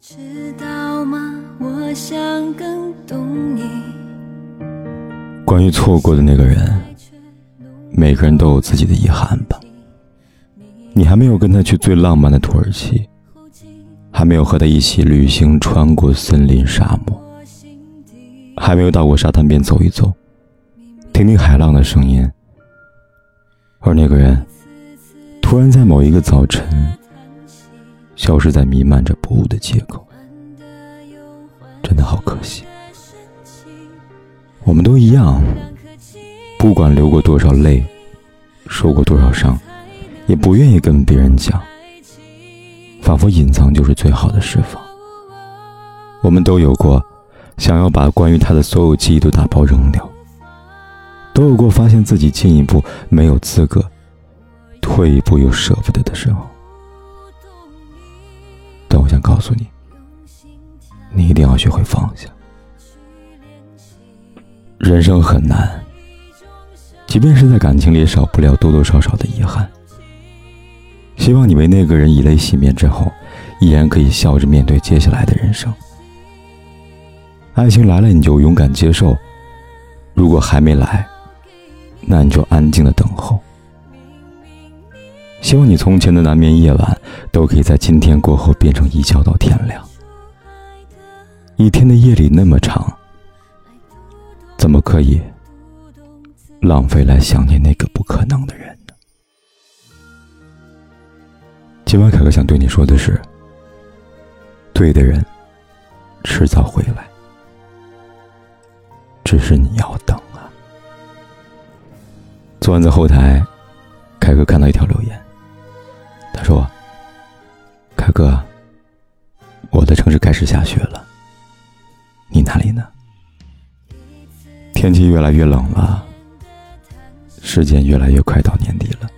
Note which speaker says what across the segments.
Speaker 1: 知道吗？我想更懂你。关于错过的那个人，每个人都有自己的遗憾吧。你还没有跟他去最浪漫的土耳其。还没有和他一起旅行，穿过森林沙漠，还没有到过沙滩边走一走，听听海浪的声音。而那个人，突然在某一个早晨，消失在弥漫着薄雾的街口，真的好可惜。我们都一样，不管流过多少泪，受过多少伤，也不愿意跟别人讲。仿佛隐藏就是最好的释放。我们都有过想要把关于他的所有记忆都打包扔掉，都有过发现自己进一步没有资格，退一步又舍不得的时候。告诉你，你一定要学会放下。人生很难，即便是在感情里，少不了多多少少的遗憾。希望你为那个人以泪洗面之后，依然可以笑着面对接下来的人生。爱情来了，你就勇敢接受；如果还没来，那你就安静的等候。希望你从前的难眠夜晚，都可以在今天过后变成一觉到天亮。一天的夜里那么长，怎么可以浪费来想念那个不可能的人呢？今晚凯哥想对你说的是：对的人，迟早会来，只是你要等啊。昨晚在后台，凯哥看到一条留言，他说：“我的城市开始下雪了，你哪里呢？天气越来越冷了，时间越来越快到年底了。”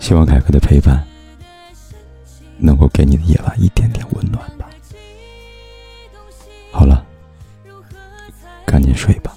Speaker 1: 希望凯哥的陪伴能够给你的夜晚一点点温暖吧。好了，赶紧睡吧。